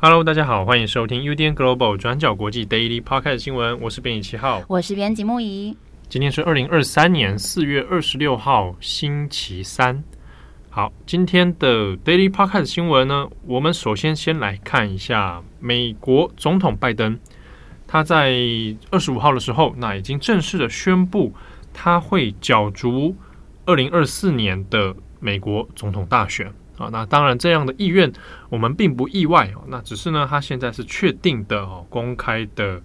Hello，大家好，欢迎收听 UDN Global 转角国际 Daily Podcast 新闻，我是编辑七号，我是编辑木仪。今天是二零二三年四月二十六号，星期三。好，今天的 Daily Podcast 新闻呢，我们首先先来看一下美国总统拜登，他在二十五号的时候，那已经正式的宣布，他会角逐二零二四年的美国总统大选啊。那当然，这样的意愿我们并不意外哦。那只是呢，他现在是确定的哦，公开的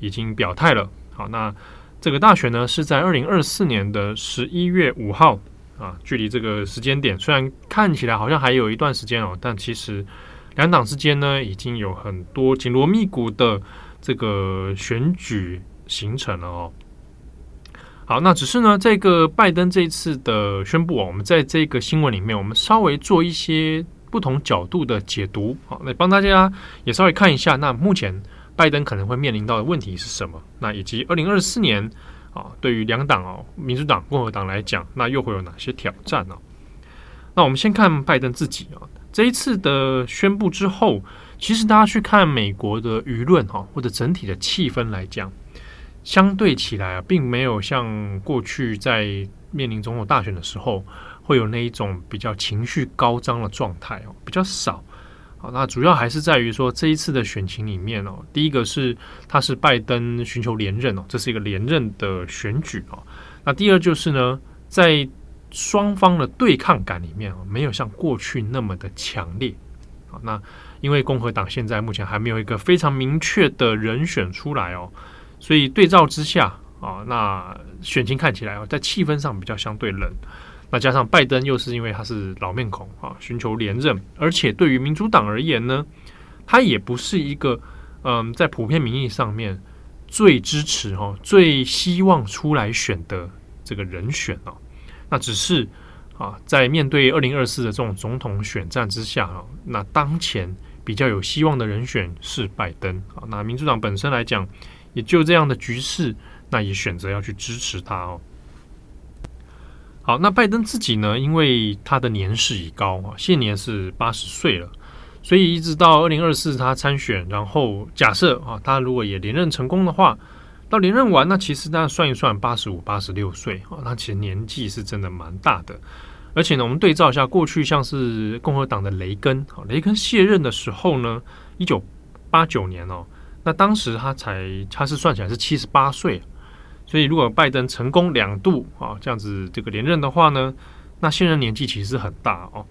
已经表态了。好，那。这个大选呢，是在二零二四年的十一月五号啊，距离这个时间点虽然看起来好像还有一段时间哦，但其实两党之间呢，已经有很多紧锣密鼓的这个选举形成了哦。好，那只是呢，这个拜登这一次的宣布啊，我们在这个新闻里面，我们稍微做一些不同角度的解读，好，来帮大家也稍微看一下。那目前。拜登可能会面临到的问题是什么？那以及二零二四年啊，对于两党哦，民主党、共和党来讲，那又会有哪些挑战呢？那我们先看拜登自己啊，这一次的宣布之后，其实大家去看美国的舆论哈，或者整体的气氛来讲，相对起来啊，并没有像过去在面临总统大选的时候，会有那一种比较情绪高涨的状态哦，比较少。那主要还是在于说，这一次的选情里面哦，第一个是他是拜登寻求连任哦，这是一个连任的选举哦。那第二就是呢，在双方的对抗感里面哦，没有像过去那么的强烈啊。那因为共和党现在目前还没有一个非常明确的人选出来哦，所以对照之下啊，那选情看起来哦，在气氛上比较相对冷。那加上拜登又是因为他是老面孔啊，寻求连任，而且对于民主党而言呢，他也不是一个嗯，在普遍民意上面最支持哈、最希望出来选的这个人选哦。那只是啊，在面对二零二四的这种总统选战之下啊，那当前比较有希望的人选是拜登啊。那民主党本身来讲，也就这样的局势，那也选择要去支持他哦。好，那拜登自己呢？因为他的年事已高啊，现年是八十岁了，所以一直到二零二四他参选，然后假设啊，他如果也连任成功的话，到连任完，那其实大家算一算，八十五、八十六岁啊，那其实年纪是真的蛮大的。而且呢，我们对照一下过去，像是共和党的雷根，雷根卸任的时候呢，一九八九年哦，那当时他才他是算起来是七十八岁。所以，如果拜登成功两度啊这样子这个连任的话呢，那现任年纪其实很大哦。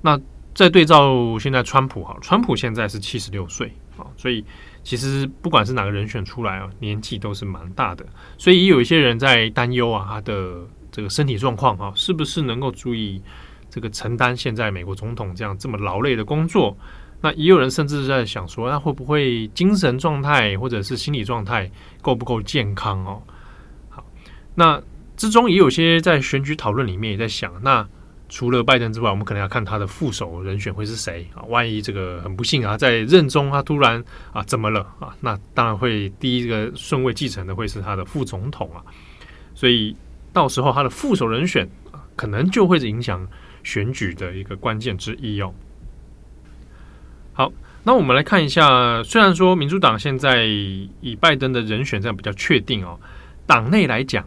那再对照现在川普哈，川普现在是七十六岁啊，所以其实不管是哪个人选出来啊，年纪都是蛮大的。所以也有一些人在担忧啊，他的这个身体状况哈，是不是能够注意这个承担现在美国总统这样这么劳累的工作？那也有人甚至在想说，他会不会精神状态或者是心理状态够不够健康哦？那之中也有些在选举讨论里面也在想，那除了拜登之外，我们可能要看他的副手人选会是谁啊？万一这个很不幸啊，在任中他突然啊怎么了啊？那当然会第一个顺位继承的会是他的副总统啊，所以到时候他的副手人选啊，可能就会是影响选举的一个关键之一哦。好，那我们来看一下，虽然说民主党现在以拜登的人选这样比较确定哦，党内来讲。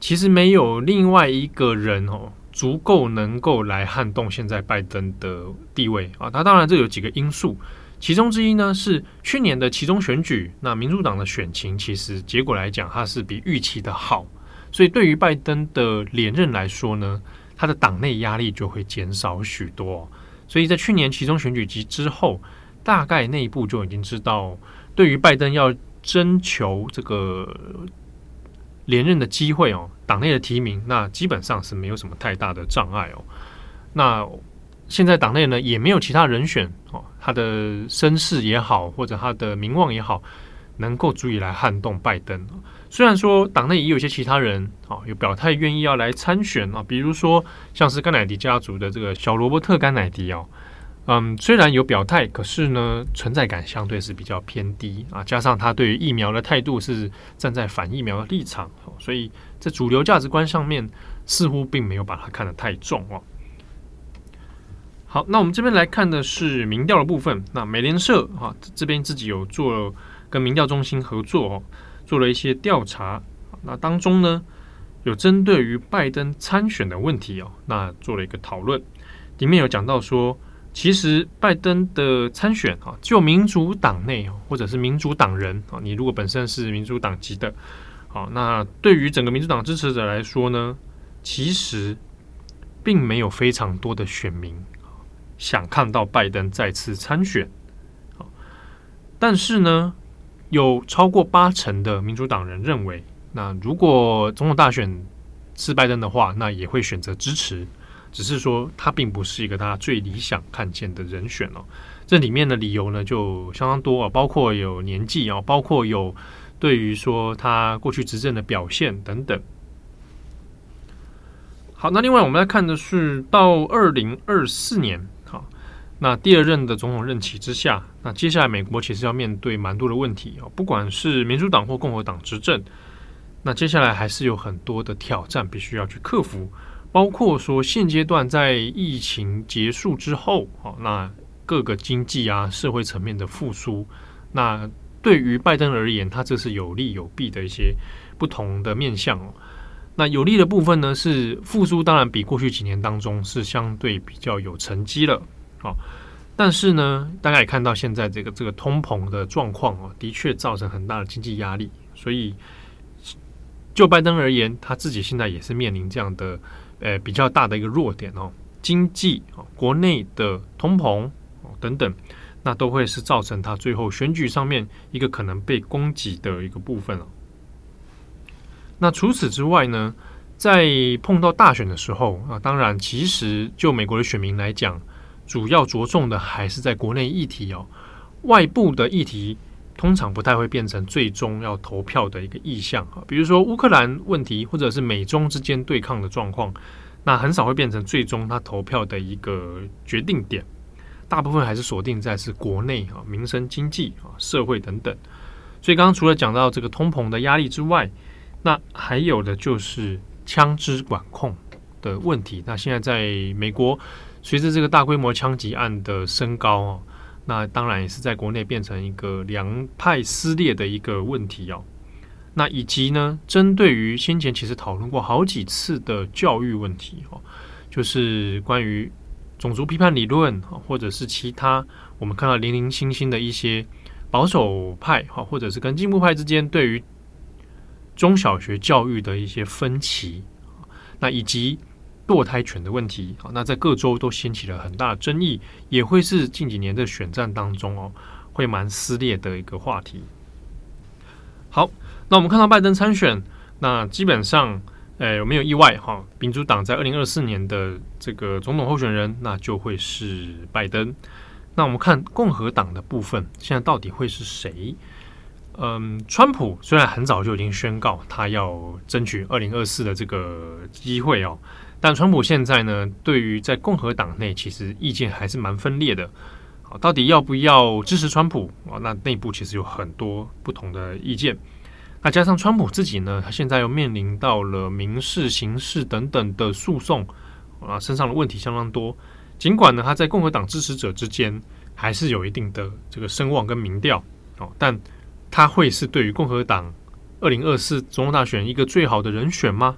其实没有另外一个人哦，足够能够来撼动现在拜登的地位啊。他当然这有几个因素，其中之一呢是去年的其中选举，那民主党的选情其实结果来讲，它是比预期的好，所以对于拜登的连任来说呢，他的党内压力就会减少许多。所以在去年其中选举及之后，大概内部就已经知道，对于拜登要征求这个。连任的机会哦，党内的提名那基本上是没有什么太大的障碍哦。那现在党内呢也没有其他人选哦，他的身世也好，或者他的名望也好，能够足以来撼动拜登。虽然说党内也有一些其他人啊，有表态愿意要来参选啊，比如说像是甘乃迪家族的这个小罗伯特甘乃迪哦，嗯，虽然有表态，可是呢，存在感相对是比较偏低啊。加上他对于疫苗的态度是站在反疫苗的立场，所以在主流价值观上面似乎并没有把他看得太重哦。好，那我们这边来看的是民调的部分。那美联社啊这边自己有做跟民调中心合作哦。做了一些调查，那当中呢，有针对于拜登参选的问题哦，那做了一个讨论，里面有讲到说，其实拜登的参选啊，就民主党内或者是民主党人啊，你如果本身是民主党籍的，好，那对于整个民主党支持者来说呢，其实并没有非常多的选民想看到拜登再次参选，但是呢。有超过八成的民主党人认为，那如果总统大选是拜登的话，那也会选择支持。只是说他并不是一个他最理想看见的人选哦。这里面的理由呢就相当多啊，包括有年纪啊，包括有对于说他过去执政的表现等等。好，那另外我们来看的是到二零二四年。好那第二任的总统任期之下，那接下来美国其实要面对蛮多的问题哦，不管是民主党或共和党执政，那接下来还是有很多的挑战必须要去克服，包括说现阶段在疫情结束之后，哦，那各个经济啊、社会层面的复苏，那对于拜登而言，他这是有利有弊的一些不同的面向哦。那有利的部分呢，是复苏当然比过去几年当中是相对比较有成绩了。好，但是呢，大家也看到现在这个这个通膨的状况哦，的确造成很大的经济压力。所以，就拜登而言，他自己现在也是面临这样的呃比较大的一个弱点哦，经济啊，国内的通膨哦等等，那都会是造成他最后选举上面一个可能被攻击的一个部分了。那除此之外呢，在碰到大选的时候啊，当然，其实就美国的选民来讲。主要着重的还是在国内议题哦，外部的议题通常不太会变成最终要投票的一个意向啊。比如说乌克兰问题，或者是美中之间对抗的状况，那很少会变成最终他投票的一个决定点。大部分还是锁定在是国内啊，民生、经济啊、社会等等。所以刚刚除了讲到这个通膨的压力之外，那还有的就是枪支管控的问题。那现在在美国。随着这个大规模枪击案的升高啊，那当然也是在国内变成一个两派撕裂的一个问题哦。那以及呢，针对于先前其实讨论过好几次的教育问题哦，就是关于种族批判理论或者是其他我们看到零零星星的一些保守派哈，或者是跟进步派之间对于中小学教育的一些分歧，那以及。堕胎权的问题，好，那在各州都掀起了很大的争议，也会是近几年的选战当中哦，会蛮撕裂的一个话题。好，那我们看到拜登参选，那基本上，诶，有没有意外哈？民主党在二零二四年的这个总统候选人，那就会是拜登。那我们看共和党的部分，现在到底会是谁？嗯，川普虽然很早就已经宣告他要争取二零二四的这个机会哦。但川普现在呢，对于在共和党内其实意见还是蛮分裂的。好，到底要不要支持川普啊？那内部其实有很多不同的意见。那加上川普自己呢，他现在又面临到了民事、刑事等等的诉讼啊，身上的问题相当多。尽管呢，他在共和党支持者之间还是有一定的这个声望跟民调哦，但他会是对于共和党二零二四总统大选一个最好的人选吗？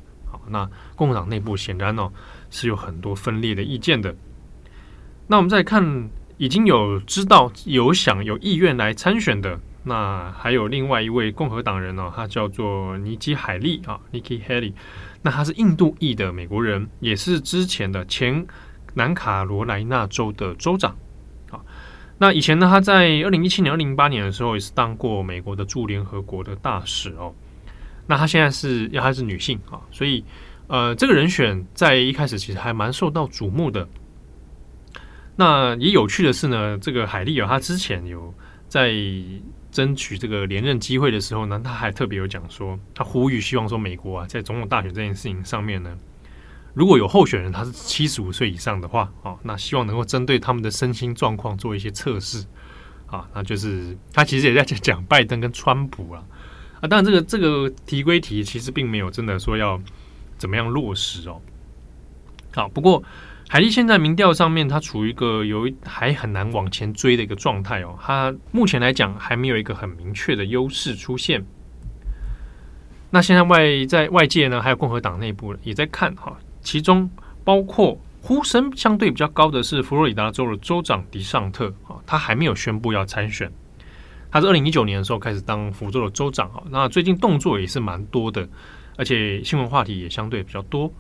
那共和党内部显然哦是有很多分裂的意见的。那我们再看，已经有知道有想有意愿来参选的，那还有另外一位共和党人哦，他叫做尼基海利啊，Nikki Haley。那他是印度裔的美国人，也是之前的前南卡罗来纳州的州长。啊，那以前呢，他在二零一七年、二零零八年的时候也是当过美国的驻联合国的大使哦。那她现在是要她是女性啊，所以呃，这个人选在一开始其实还蛮受到瞩目的。那也有趣的是呢，这个海莉啊，她之前有在争取这个连任机会的时候呢，他还特别有讲说，他呼吁希望说美国啊，在总统大选这件事情上面呢，如果有候选人他是七十五岁以上的话，啊，那希望能够针对他们的身心状况做一些测试，啊，那就是他其实也在讲拜登跟川普啊，啊，当然这个这个提归提，其实并没有真的说要怎么样落实哦。好，不过海莉现在民调上面，它处于一个有还很难往前追的一个状态哦。它目前来讲还没有一个很明确的优势出现。那现在外在外界呢，还有共和党内部也在看哈，其中包括呼声相对比较高的是佛罗里达州的州长迪尚特啊，他还没有宣布要参选。他是二零一九年的时候开始当福州的州长啊，那最近动作也是蛮多的，而且新闻话题也相对比较多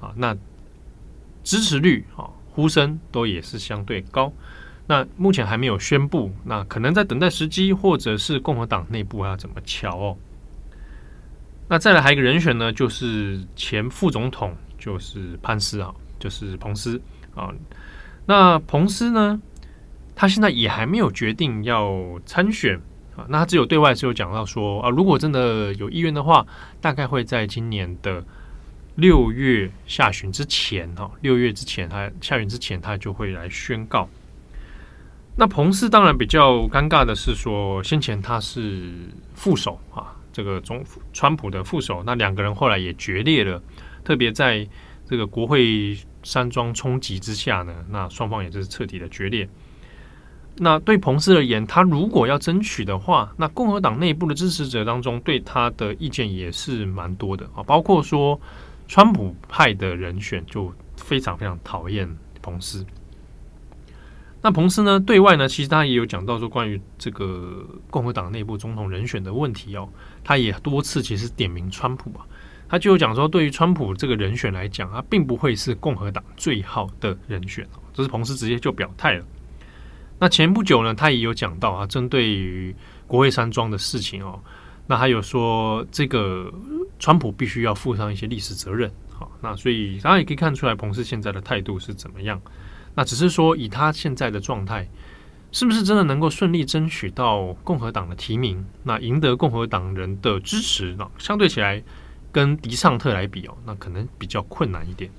啊。那支持率啊，呼声都也是相对高。那目前还没有宣布，那可能在等待时机，或者是共和党内部要怎么瞧哦。那再来还有一个人选呢，就是前副总统，就是潘斯啊，就是彭斯啊。那彭斯呢，他现在也还没有决定要参选啊。那他只有对外是有讲到说啊，如果真的有意愿的话，大概会在今年的。六月下旬之前，哈，六月之前，他下旬之前，他就会来宣告。那彭斯当然比较尴尬的是说，先前他是副手啊，这个总川普的副手，那两个人后来也决裂了。特别在这个国会山庄冲击之下呢，那双方也是彻底的决裂。那对彭斯而言，他如果要争取的话，那共和党内部的支持者当中，对他的意见也是蛮多的啊，包括说。川普派的人选就非常非常讨厌彭斯。那彭斯呢，对外呢，其实他也有讲到说，关于这个共和党内部总统人选的问题哦，他也多次其实点名川普啊，他就有讲说，对于川普这个人选来讲，他并不会是共和党最好的人选哦，这是彭斯直接就表态了。那前不久呢，他也有讲到啊，针对于国会山庄的事情哦。那还有说，这个川普必须要负上一些历史责任，好，那所以大家也可以看出来，彭斯现在的态度是怎么样。那只是说，以他现在的状态，是不是真的能够顺利争取到共和党的提名？那赢得共和党人的支持，那相对起来跟迪尚特来比哦，那可能比较困难一点。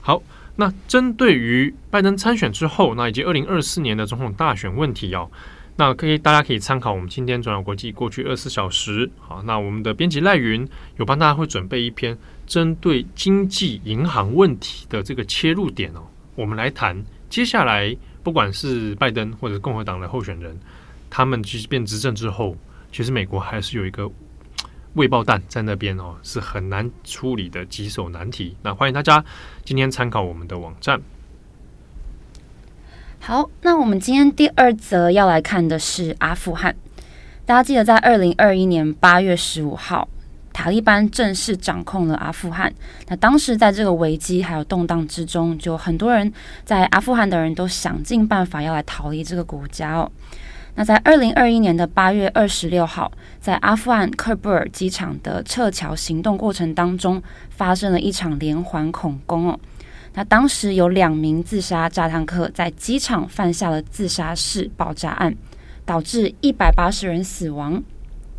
好，那针对于拜登参选之后，那以及二零二四年的总统大选问题哦。那可以，大家可以参考我们今天转角国际过去二十四小时。好，那我们的编辑赖云有帮大家会准备一篇针对经济银行问题的这个切入点哦。我们来谈接下来，不管是拜登或者共和党的候选人，他们其实变执政之后，其实美国还是有一个未爆弹在那边哦，是很难处理的棘手难题。那欢迎大家今天参考我们的网站。好，那我们今天第二则要来看的是阿富汗。大家记得，在二零二一年八月十五号，塔利班正式掌控了阿富汗。那当时在这个危机还有动荡之中，就很多人在阿富汗的人都想尽办法要来逃离这个国家哦。那在二零二一年的八月二十六号，在阿富汗喀布尔机场的撤侨行动过程当中，发生了一场连环恐攻哦。那当时有两名自杀炸弹客在机场犯下了自杀式爆炸案，导致一百八十人死亡。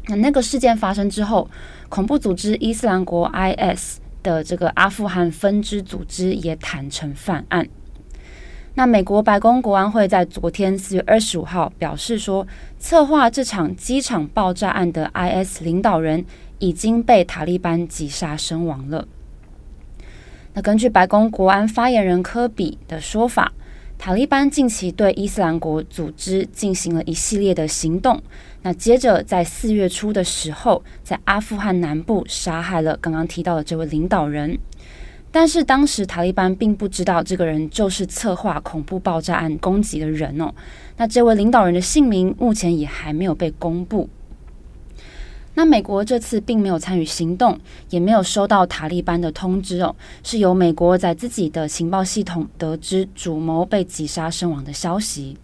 那那个事件发生之后，恐怖组织伊斯兰国 （IS） 的这个阿富汗分支组织也坦承犯案。那美国白宫国安会在昨天四月二十五号表示说，策划这场机场爆炸案的 IS 领导人已经被塔利班击杀身亡了。那根据白宫国安发言人科比的说法，塔利班近期对伊斯兰国组织进行了一系列的行动。那接着在四月初的时候，在阿富汗南部杀害了刚刚提到的这位领导人。但是当时塔利班并不知道这个人就是策划恐怖爆炸案攻击的人哦。那这位领导人的姓名目前也还没有被公布。那美国这次并没有参与行动，也没有收到塔利班的通知哦，是由美国在自己的情报系统得知主谋被击杀身亡的消息，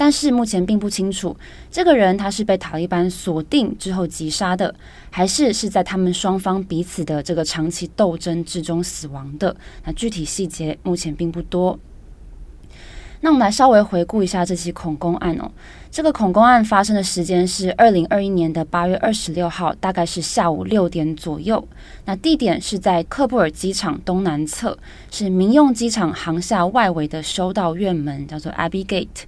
但是目前并不清楚这个人他是被塔利班锁定之后击杀的，还是是在他们双方彼此的这个长期斗争之中死亡的。那具体细节目前并不多。那我们来稍微回顾一下这起恐攻案哦。这个恐攻案发生的时间是二零二一年的八月二十六号，大概是下午六点左右。那地点是在喀布尔机场东南侧，是民用机场航厦外围的修道院门，叫做 Abbey Gate。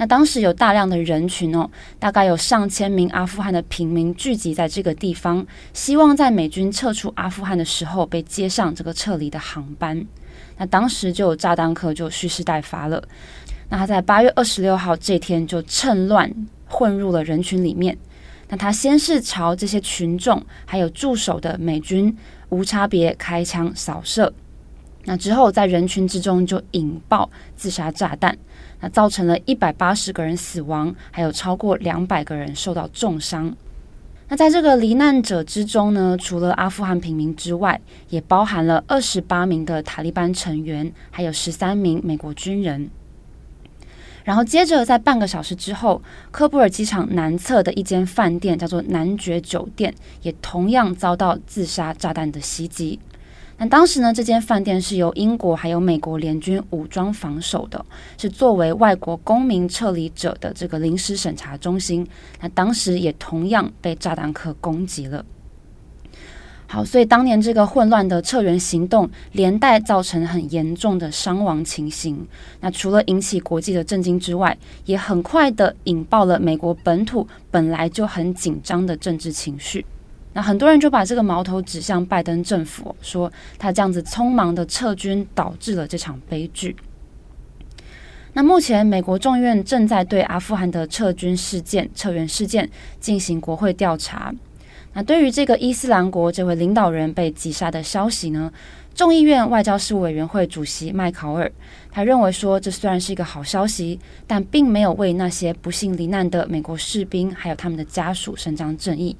那当时有大量的人群哦，大概有上千名阿富汗的平民聚集在这个地方，希望在美军撤出阿富汗的时候被接上这个撤离的航班。那当时就有炸弹客就蓄势待发了。那他在八月二十六号这天就趁乱混入了人群里面。那他先是朝这些群众还有驻守的美军无差别开枪扫射。那之后在人群之中就引爆自杀炸弹。那造成了一百八十个人死亡，还有超过两百个人受到重伤。那在这个罹难者之中呢，除了阿富汗平民之外，也包含了二十八名的塔利班成员，还有十三名美国军人。然后接着在半个小时之后，喀布尔机场南侧的一间饭店叫做男爵酒店，也同样遭到自杀炸弹的袭击。那当时呢，这间饭店是由英国还有美国联军武装防守的，是作为外国公民撤离者的这个临时审查中心。那当时也同样被炸弹客攻击了。好，所以当年这个混乱的撤员行动，连带造成很严重的伤亡情形。那除了引起国际的震惊之外，也很快的引爆了美国本土本来就很紧张的政治情绪。那很多人就把这个矛头指向拜登政府，说他这样子匆忙的撤军导致了这场悲剧。那目前美国众议院正在对阿富汗的撤军事件、撤援事件进行国会调查。那对于这个伊斯兰国这位领导人被击杀的消息呢，众议院外交事务委员会主席麦考尔他认为说，这虽然是一个好消息，但并没有为那些不幸罹难的美国士兵还有他们的家属伸张正义。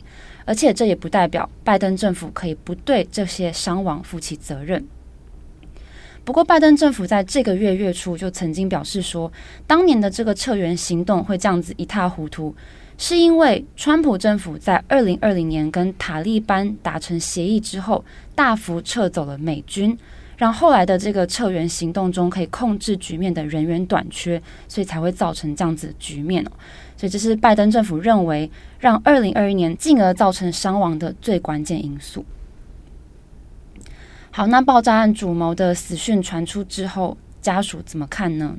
而且这也不代表拜登政府可以不对这些伤亡负起责任。不过，拜登政府在这个月月初就曾经表示说，当年的这个撤援行动会这样子一塌糊涂，是因为川普政府在二零二零年跟塔利班达成协议之后，大幅撤走了美军，让后来的这个撤援行动中可以控制局面的人员短缺，所以才会造成这样子的局面哦。所以这是拜登政府认为让二零二一年进而造成伤亡的最关键因素。好，那爆炸案主谋的死讯传出之后，家属怎么看呢？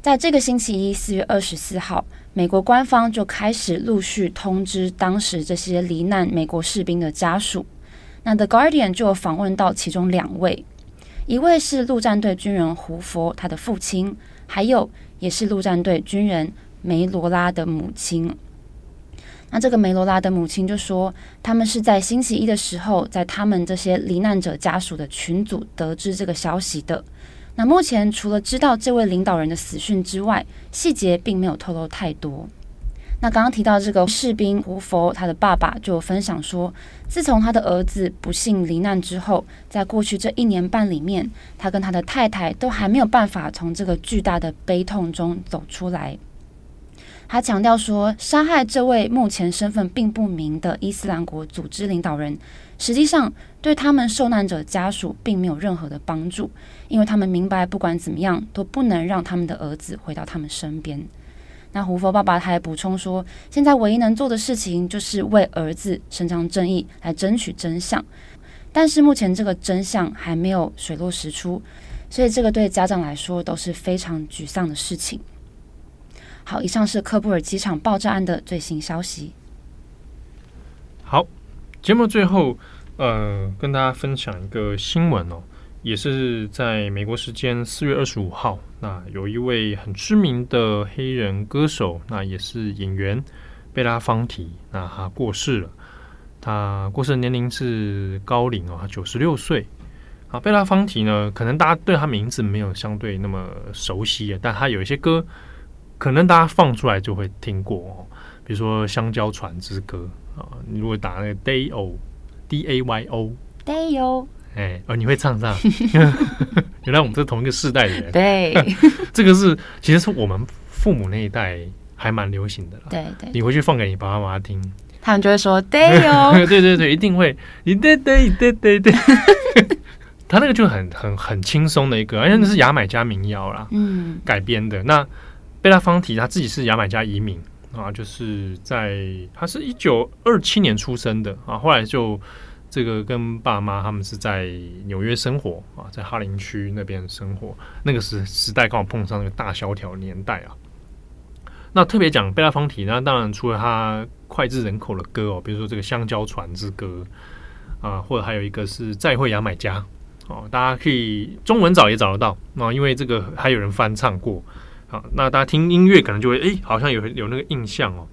在这个星期一，四月二十四号，美国官方就开始陆续通知当时这些罹难美国士兵的家属。那 The Guardian 就访问到其中两位，一位是陆战队军人胡佛，他的父亲，还有也是陆战队军人。梅罗拉的母亲，那这个梅罗拉的母亲就说，他们是在星期一的时候，在他们这些罹难者家属的群组得知这个消息的。那目前除了知道这位领导人的死讯之外，细节并没有透露太多。那刚刚提到这个士兵胡佛，他的爸爸就分享说，自从他的儿子不幸罹难之后，在过去这一年半里面，他跟他的太太都还没有办法从这个巨大的悲痛中走出来。他强调说，杀害这位目前身份并不明的伊斯兰国组织领导人，实际上对他们受难者家属并没有任何的帮助，因为他们明白，不管怎么样都不能让他们的儿子回到他们身边。那胡佛爸爸他还补充说，现在唯一能做的事情就是为儿子伸张正义，来争取真相。但是目前这个真相还没有水落石出，所以这个对家长来说都是非常沮丧的事情。好，以上是科布尔机场爆炸案的最新消息。好，节目最后，呃，跟大家分享一个新闻哦，也是在美国时间四月二十五号，那有一位很知名的黑人歌手，那也是演员贝拉方提，那他过世了，他过世年龄是高龄哦，他九十六岁。啊，贝拉方提呢，可能大家对他名字没有相对那么熟悉，但他有一些歌。可能大家放出来就会听过哦，比如说《香蕉船之歌》啊，你如果打那个 Day-O，D A Y O，Day-O，哎，哦，你会唱唱？原来我们是同一个世代的人。对，这个是其实是我们父母那一代还蛮流行的啦。对对，你回去放给你爸爸妈妈听，他们就会说 Day-O。对对对，一定会，对对对对对对。他那个就很很很轻松的一个，而且那是牙买加民谣啦，嗯，改编的。那贝拉方提他自己是牙买加移民啊，就是在他是一九二七年出生的啊，后来就这个跟爸妈他们是在纽约生活啊，在哈林区那边生活，那个时时代刚好碰上那个大萧条年代啊。那特别讲贝拉方提，那当然除了他脍炙人口的歌哦，比如说这个《香蕉船之歌》啊，或者还有一个是《再会牙买加》哦，大家可以中文找也找得到啊，因为这个还有人翻唱过啊。那大家听音乐可能就会哎，好像有有那个印象哦。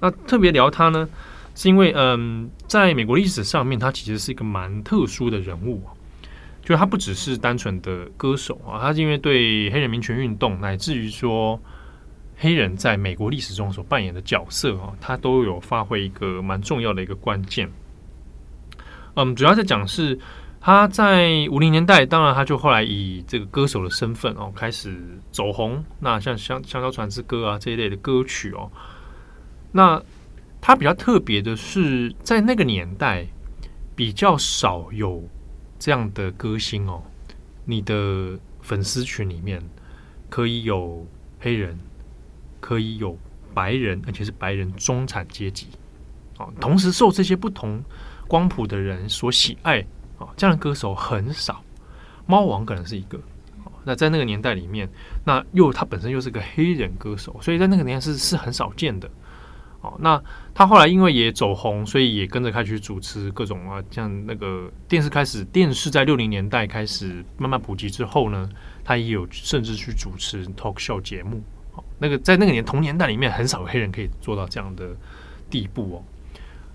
那特别聊他呢，是因为嗯，在美国历史上面，他其实是一个蛮特殊的人物，就是他不只是单纯的歌手啊，他是因为对黑人民权运动，乃至于说。黑人在美国历史中所扮演的角色啊，他都有发挥一个蛮重要的一个关键。嗯，主要在讲是他在五零年代，当然他就后来以这个歌手的身份哦开始走红。那像《香香蕉船之歌》啊这一类的歌曲哦，那他比较特别的是，在那个年代比较少有这样的歌星哦，你的粉丝群里面可以有黑人。可以有白人，而且是白人中产阶级，哦，同时受这些不同光谱的人所喜爱，哦，这样的歌手很少。猫王可能是一个，哦那在那个年代里面，那又他本身又是个黑人歌手，所以在那个年代是是很少见的。哦，那他后来因为也走红，所以也跟着开始主持各种啊，像那个电视开始，电视在六零年代开始慢慢普及之后呢，他也有甚至去主持 talk show 节目。哦那个在那个年同年代里面，很少有黑人可以做到这样的地步哦。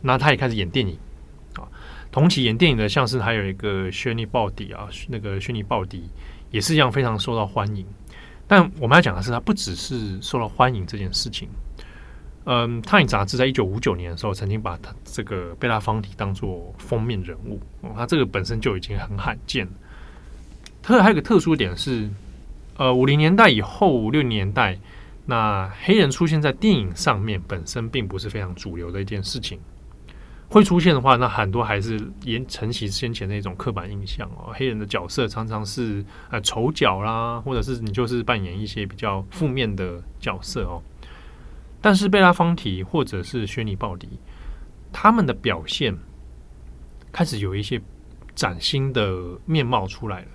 那他也开始演电影，同期演电影的，像是还有一个薛尼鲍迪啊，那个薛尼鲍迪也是一样非常受到欢迎。但我们要讲的是，他不只是受到欢迎这件事情。嗯，《Time》杂志在一九五九年的时候，曾经把他这个贝拉方迪当做封面人物哦，他这个本身就已经很罕见。他还有个特殊点是，呃，五零年代以后，五六年代。那黑人出现在电影上面本身并不是非常主流的一件事情，会出现的话，那很多还是沿承袭先前的一种刻板印象哦。黑人的角色常常是呃丑角啦，或者是你就是扮演一些比较负面的角色哦。但是贝拉方提或者是薛尼鲍迪，他们的表现开始有一些崭新的面貌出来了，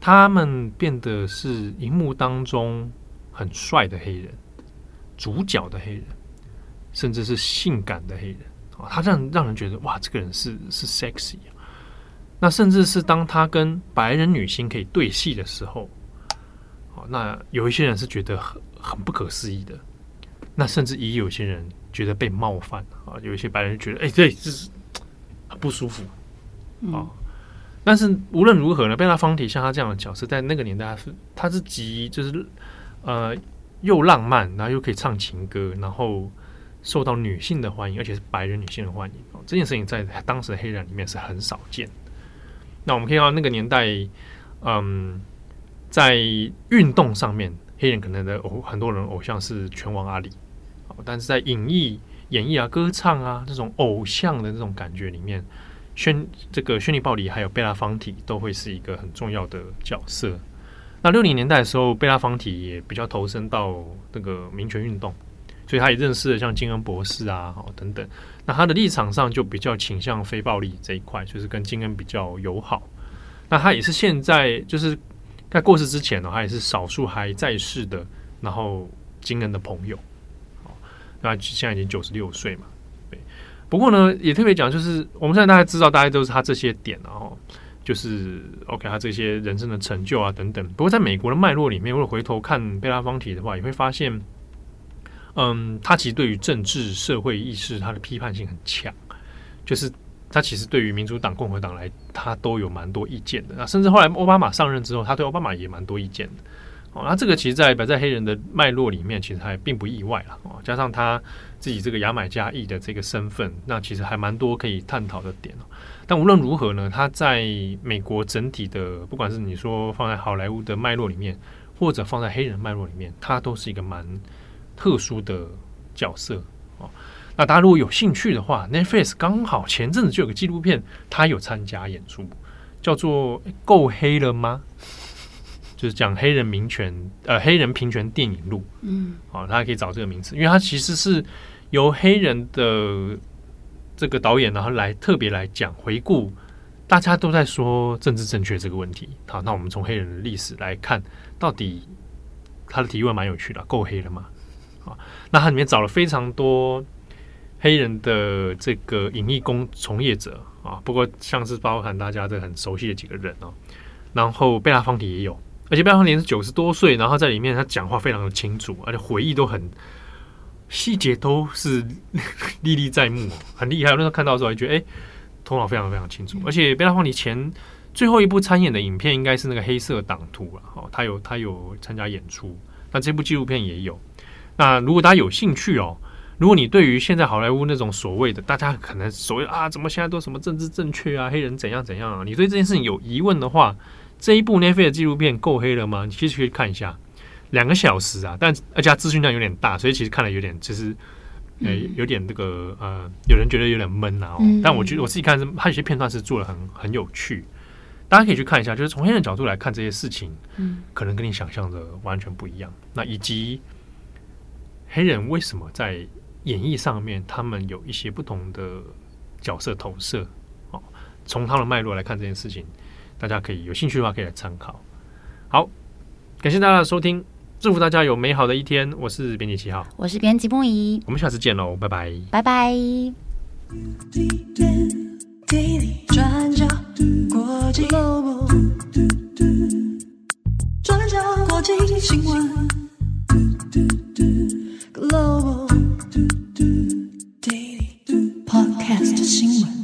他们变得是荧幕当中。很帅的黑人，主角的黑人，甚至是性感的黑人啊，他让让人觉得哇，这个人是是 sexy 啊。那甚至是当他跟白人女星可以对戏的时候，那有一些人是觉得很很不可思议的。那甚至也有些人觉得被冒犯啊，有一些白人觉得哎，对，这是很不舒服啊。但是无论如何呢，贝拉方提像他这样的角色，在那个年代是他是极就是。呃，又浪漫，然后又可以唱情歌，然后受到女性的欢迎，而且是白人女性的欢迎哦。这件事情在当时的黑人里面是很少见。那我们可以看到那个年代，嗯，在运动上面，黑人可能的偶很多人偶像是拳王阿里，但是在影艺、演绎啊、歌唱啊这种偶像的这种感觉里面，宣这个薛尼鲍里还有贝拉方体都会是一个很重要的角色。那六零年代的时候，贝拉方体也比较投身到这个民权运动，所以他也认识了像金恩博士啊，哦等等。那他的立场上就比较倾向非暴力这一块，就是跟金恩比较友好。那他也是现在就是在过世之前呢，他也是少数还在世的，然后金恩的朋友。哦，那现在已经九十六岁嘛。对。不过呢，也特别讲，就是我们现在大家知道，大家都是他这些点，然后。就是 OK，他这些人生的成就啊等等。不过，在美国的脉络里面，如果回头看贝拉方体的话，也会发现，嗯，他其实对于政治社会意识，他的批判性很强。就是他其实对于民主党、共和党来，他都有蛮多意见的。那甚至后来奥巴马上任之后，他对奥巴马也蛮多意见的。哦，那这个其实，在摆在黑人的脉络里面，其实还并不意外了。哦，加上他自己这个牙买加裔的这个身份，那其实还蛮多可以探讨的点。但无论如何呢，他在美国整体的，不管是你说放在好莱坞的脉络里面，或者放在黑人脉络里面，他都是一个蛮特殊的角色。哦，那大家如果有兴趣的话，Netflix 刚好前阵子就有个纪录片，他有参加演出。叫做《够黑了吗》，就是讲黑人民权呃黑人平权电影录。嗯，好，大家可以找这个名字，因为它其实是由黑人的这个导演然后来特别来讲回顾，大家都在说政治正确这个问题。好，那我们从黑人的历史来看，到底他的提问蛮有趣的，够黑了吗？啊，那它里面找了非常多黑人的这个影艺工从业者啊，不过像是包含大家都很熟悉的几个人哦，然后贝拉方提也有，而且贝拉方提是九十多岁，然后在里面他讲话非常的清楚，而且回忆都很细节都是 历历在目，很厉害。那时候看到的时候，还觉得哎，头脑非常非常清楚。而且贝拉方提前最后一部参演的影片应该是那个《黑色党徒》了，哦，他有他有参加演出，那这部纪录片也有。那如果大家有兴趣哦，如果你对于现在好莱坞那种所谓的大家可能所谓啊，怎么现在都什么政治正确啊，黑人怎样怎样啊，你对这件事情有疑问的话，这一部 Netflix 的纪录片够黑了吗？你其实可以看一下，两个小时啊，但而且资讯量有点大，所以其实看了有点其实呃有点这个呃，有人觉得有点闷啊、哦。但我觉得我自己看是，它有些片段是做的很很有趣，大家可以去看一下，就是从黑人角度来看这些事情，嗯，可能跟你想象的完全不一样。那以及。黑人为什么在演绎上面，他们有一些不同的角色投射？哦，从他的脉络来看这件事情，大家可以有兴趣的话可以来参考。好，感谢大家的收听，祝福大家有美好的一天。我是编辑七号，我是编辑木仪，我们下次见喽，拜拜，拜拜。转角国际新闻。Global Podcast 新闻。